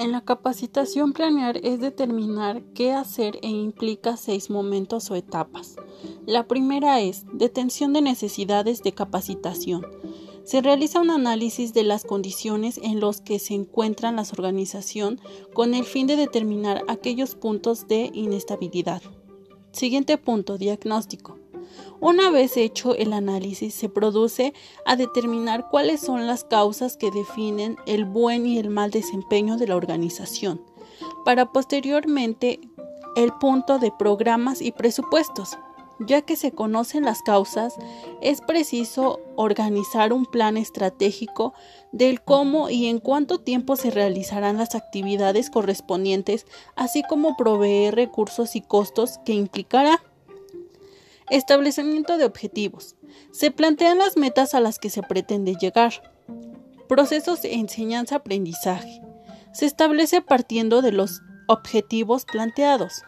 En la capacitación planear es determinar qué hacer e implica seis momentos o etapas. La primera es detención de necesidades de capacitación. Se realiza un análisis de las condiciones en los que se encuentran las organización con el fin de determinar aquellos puntos de inestabilidad. Siguiente punto, diagnóstico. Una vez hecho el análisis, se produce a determinar cuáles son las causas que definen el buen y el mal desempeño de la organización, para posteriormente el punto de programas y presupuestos. Ya que se conocen las causas, es preciso organizar un plan estratégico del cómo y en cuánto tiempo se realizarán las actividades correspondientes, así como proveer recursos y costos que implicará. Establecimiento de objetivos. Se plantean las metas a las que se pretende llegar. Procesos de enseñanza-aprendizaje. Se establece partiendo de los objetivos planteados.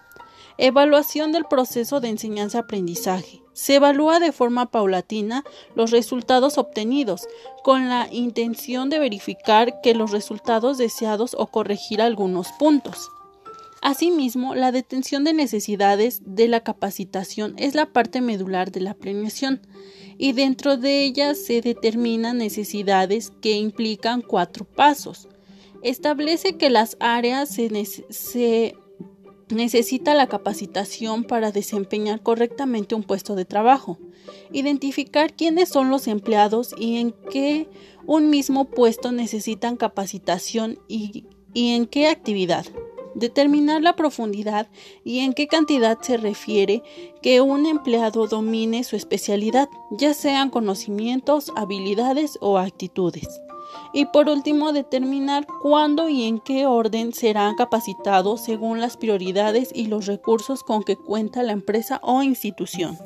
Evaluación del proceso de enseñanza-aprendizaje. Se evalúa de forma paulatina los resultados obtenidos, con la intención de verificar que los resultados deseados o corregir algunos puntos. Asimismo, la detención de necesidades de la capacitación es la parte medular de la planeación y dentro de ella se determinan necesidades que implican cuatro pasos. Establece que las áreas se, necesita la capacitación para desempeñar correctamente un puesto de trabajo. Identificar quiénes son los empleados y en qué un mismo puesto necesitan capacitación y en qué actividad. Determinar la profundidad y en qué cantidad se refiere que un empleado domine su especialidad, ya sean conocimientos, habilidades o actitudes. Y por último, determinar cuándo y en qué orden serán capacitados según las prioridades y los recursos con que cuenta la empresa o institución.